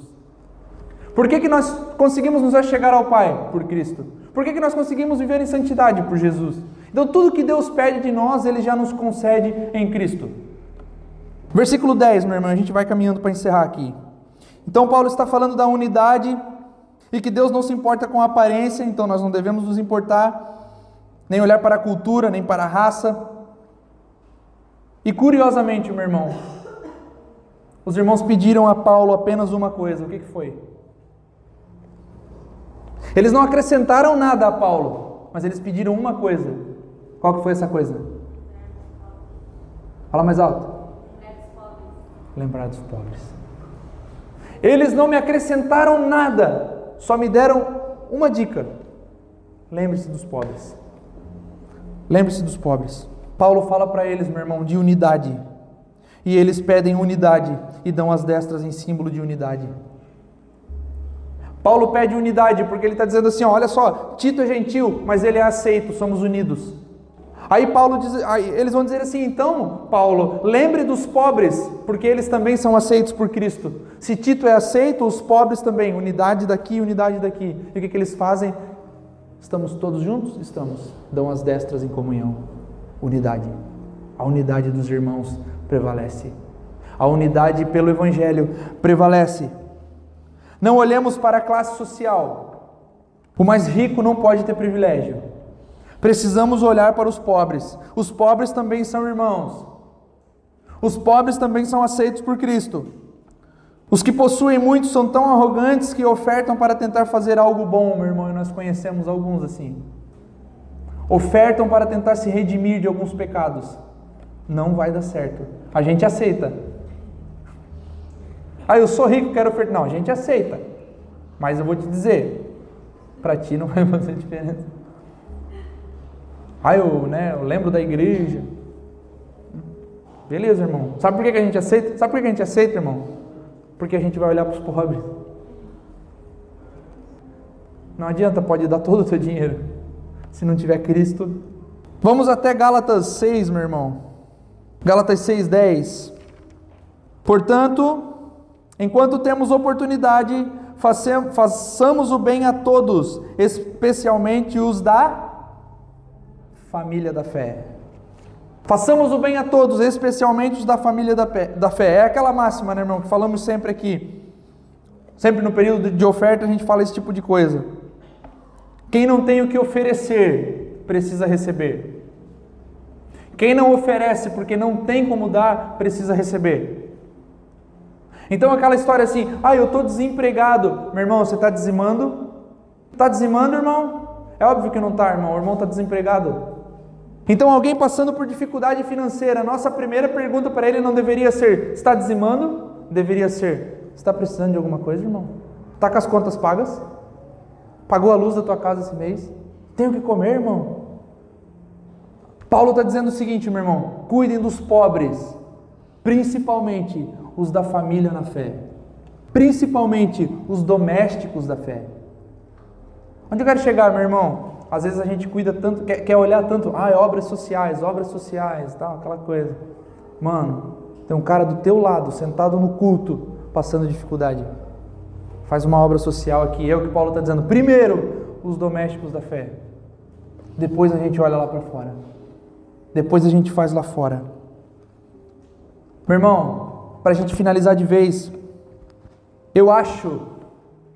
Por que, que nós conseguimos nos achegar ao Pai? Por Cristo. Por que, que nós conseguimos viver em santidade por Jesus? Então, tudo que Deus pede de nós, Ele já nos concede em Cristo. Versículo 10, meu irmão, a gente vai caminhando para encerrar aqui. Então, Paulo está falando da unidade e que Deus não se importa com a aparência, então nós não devemos nos importar, nem olhar para a cultura, nem para a raça. E curiosamente, meu irmão, os irmãos pediram a Paulo apenas uma coisa: o que, que foi? Eles não acrescentaram nada a Paulo, mas eles pediram uma coisa. Qual que foi essa coisa? Fala mais alto. Lembrar dos pobres. Eles não me acrescentaram nada, só me deram uma dica. Lembre-se dos pobres. Lembre-se dos pobres. Paulo fala para eles, meu irmão, de unidade. E eles pedem unidade e dão as destras em símbolo de unidade. Paulo pede unidade porque ele está dizendo assim: olha só, Tito é gentil, mas ele é aceito, somos unidos. Aí Paulo diz, aí eles vão dizer assim: então, Paulo, lembre dos pobres, porque eles também são aceitos por Cristo. Se Tito é aceito, os pobres também, unidade daqui, unidade daqui. E o que, que eles fazem? Estamos todos juntos? Estamos. Dão as destras em comunhão. Unidade. A unidade dos irmãos prevalece. A unidade pelo Evangelho prevalece. Não olhemos para a classe social. O mais rico não pode ter privilégio. Precisamos olhar para os pobres. Os pobres também são irmãos. Os pobres também são aceitos por Cristo. Os que possuem muito são tão arrogantes que ofertam para tentar fazer algo bom, meu irmão, e nós conhecemos alguns assim. Ofertam para tentar se redimir de alguns pecados. não vai dar certo. A gente aceita. Ah, eu sou rico, quero ofertar. Não, a gente aceita. Mas eu vou te dizer, para ti não vai fazer diferença. Ah, eu, né, eu lembro da igreja. Beleza, irmão. Sabe por que a gente aceita? Sabe por que a gente aceita, irmão? Porque a gente vai olhar para os pobres. Não adianta, pode dar todo o teu dinheiro. Se não tiver Cristo. Vamos até Gálatas 6, meu irmão. Gálatas 6, 10. Portanto, enquanto temos oportunidade, façamos o bem a todos, especialmente os da família da fé. Façamos o bem a todos, especialmente os da família da fé. É aquela máxima, né, irmão, que falamos sempre aqui. Sempre no período de oferta a gente fala esse tipo de coisa. Quem não tem o que oferecer, precisa receber. Quem não oferece porque não tem como dar, precisa receber. Então aquela história assim, ah, eu estou desempregado. Meu irmão, você está dizimando? Está dizimando, irmão? É óbvio que não está, irmão. O irmão está desempregado. Então alguém passando por dificuldade financeira, nossa primeira pergunta para ele não deveria ser, está dizimando? Deveria ser, está precisando de alguma coisa, irmão? Está com as contas pagas? Pagou a luz da tua casa esse mês? Tenho que comer, irmão? Paulo está dizendo o seguinte, meu irmão: cuidem dos pobres, principalmente os da família na fé, principalmente os domésticos da fé. Onde eu quero chegar, meu irmão? Às vezes a gente cuida tanto, quer, quer olhar tanto, ah, é obras sociais, obras sociais, tal, aquela coisa. Mano, tem um cara do teu lado, sentado no culto, passando dificuldade. Faz uma obra social aqui, é o que Paulo está dizendo. Primeiro, os domésticos da fé. Depois a gente olha lá para fora. Depois a gente faz lá fora. Meu irmão, para a gente finalizar de vez, eu acho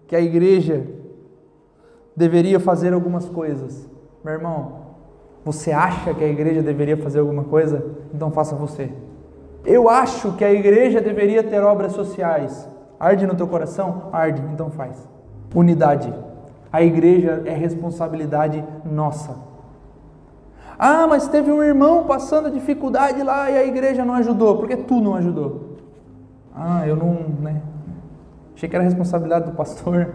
que a igreja deveria fazer algumas coisas. Meu irmão, você acha que a igreja deveria fazer alguma coisa? Então faça você. Eu acho que a igreja deveria ter obras sociais. Arde no teu coração? Arde, então faz. Unidade. A igreja é responsabilidade nossa. Ah, mas teve um irmão passando dificuldade lá e a igreja não ajudou. Por que tu não ajudou? Ah, eu não, né? Achei que era responsabilidade do pastor.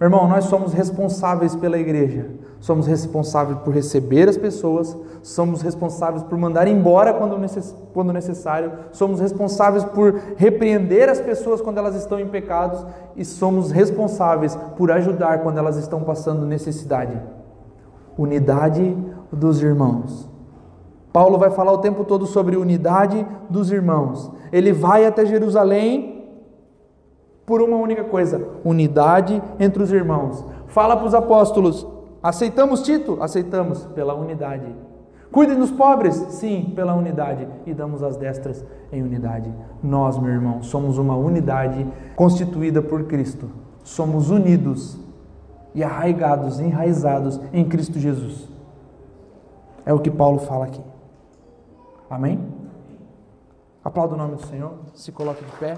Meu irmão, nós somos responsáveis pela igreja. Somos responsáveis por receber as pessoas, somos responsáveis por mandar embora quando, necess... quando necessário, somos responsáveis por repreender as pessoas quando elas estão em pecados e somos responsáveis por ajudar quando elas estão passando necessidade. Unidade dos irmãos. Paulo vai falar o tempo todo sobre unidade dos irmãos. Ele vai até Jerusalém por uma única coisa: unidade entre os irmãos. Fala para os apóstolos: aceitamos Tito? Aceitamos, pela unidade. Cuidem dos pobres? Sim, pela unidade. E damos as destras em unidade. Nós, meu irmão, somos uma unidade constituída por Cristo. Somos unidos e arraigados, enraizados em Cristo Jesus. É o que Paulo fala aqui. Amém? Aplauda o nome do Senhor, se coloque de pé.